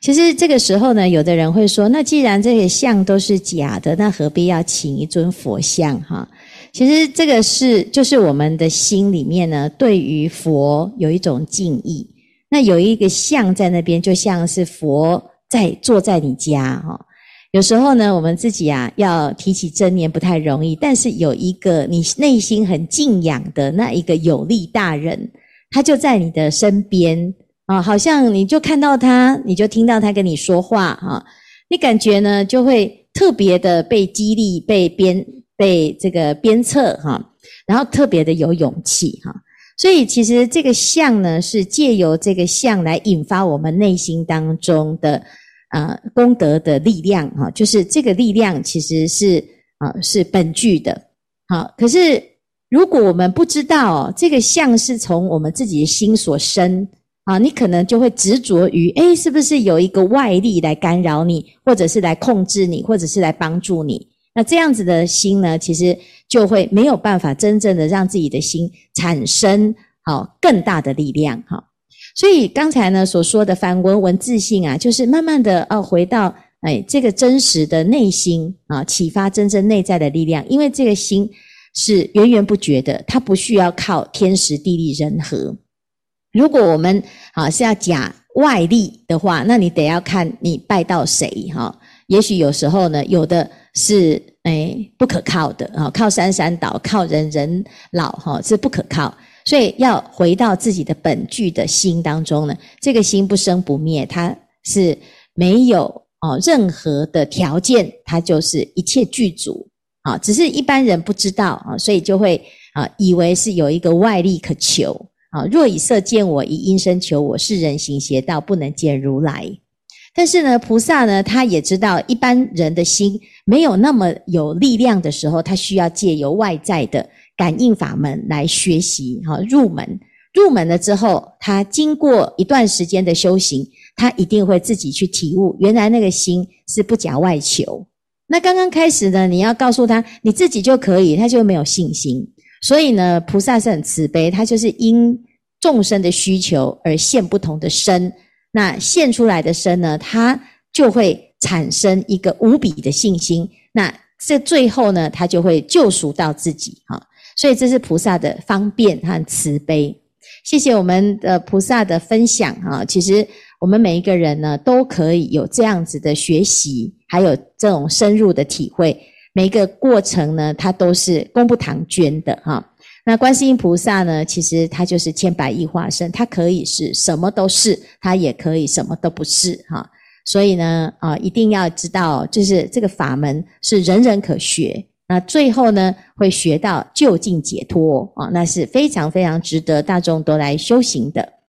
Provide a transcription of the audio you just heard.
其实这个时候呢，有的人会说：“那既然这些像都是假的，那何必要请一尊佛像？”哈，其实这个是就是我们的心里面呢，对于佛有一种敬意。那有一个像在那边，就像是佛在坐在你家哈。有时候呢，我们自己啊要提起真念不太容易，但是有一个你内心很敬仰的那一个有力大人，他就在你的身边。啊，好像你就看到他，你就听到他跟你说话，哈，你感觉呢就会特别的被激励、被鞭、被这个鞭策，哈，然后特别的有勇气，哈。所以其实这个像呢，是借由这个像来引发我们内心当中的啊功德的力量，哈，就是这个力量其实是啊是本具的，好。可是如果我们不知道这个像是从我们自己的心所生。啊，你可能就会执着于，诶，是不是有一个外力来干扰你，或者是来控制你，或者是来帮助你？那这样子的心呢，其实就会没有办法真正的让自己的心产生好更大的力量哈。所以刚才呢所说的反文文自性啊，就是慢慢的哦回到诶这个真实的内心啊，启发真正内在的力量，因为这个心是源源不绝的，它不需要靠天时地利人和。如果我们啊是要讲外力的话，那你得要看你拜到谁哈。也许有时候呢，有的是诶不可靠的啊，靠山山倒，靠人人老哈，是不可靠。所以要回到自己的本具的心当中呢，这个心不生不灭，它是没有哦任何的条件，它就是一切具足啊。只是一般人不知道啊，所以就会啊以为是有一个外力可求。啊！若以色见我，以音声求我，是人行邪道，不能见如来。但是呢，菩萨呢，他也知道一般人的心没有那么有力量的时候，他需要借由外在的感应法门来学习，哈，入门。入门了之后，他经过一段时间的修行，他一定会自己去体悟，原来那个心是不假外求。那刚刚开始呢，你要告诉他你自己就可以，他就没有信心。所以呢，菩萨是很慈悲，他就是因众生的需求而现不同的身。那现出来的身呢，他就会产生一个无比的信心。那这最后呢，他就会救赎到自己哈。所以这是菩萨的方便和慈悲。谢谢我们的菩萨的分享啊。其实我们每一个人呢，都可以有这样子的学习，还有这种深入的体会。每一个过程呢，它都是功不唐捐的哈。那观世音菩萨呢，其实他就是千百亿化身，他可以是什么都是，他也可以什么都不是哈。所以呢，啊，一定要知道，就是这个法门是人人可学。那最后呢，会学到就近解脱啊，那是非常非常值得大众都来修行的。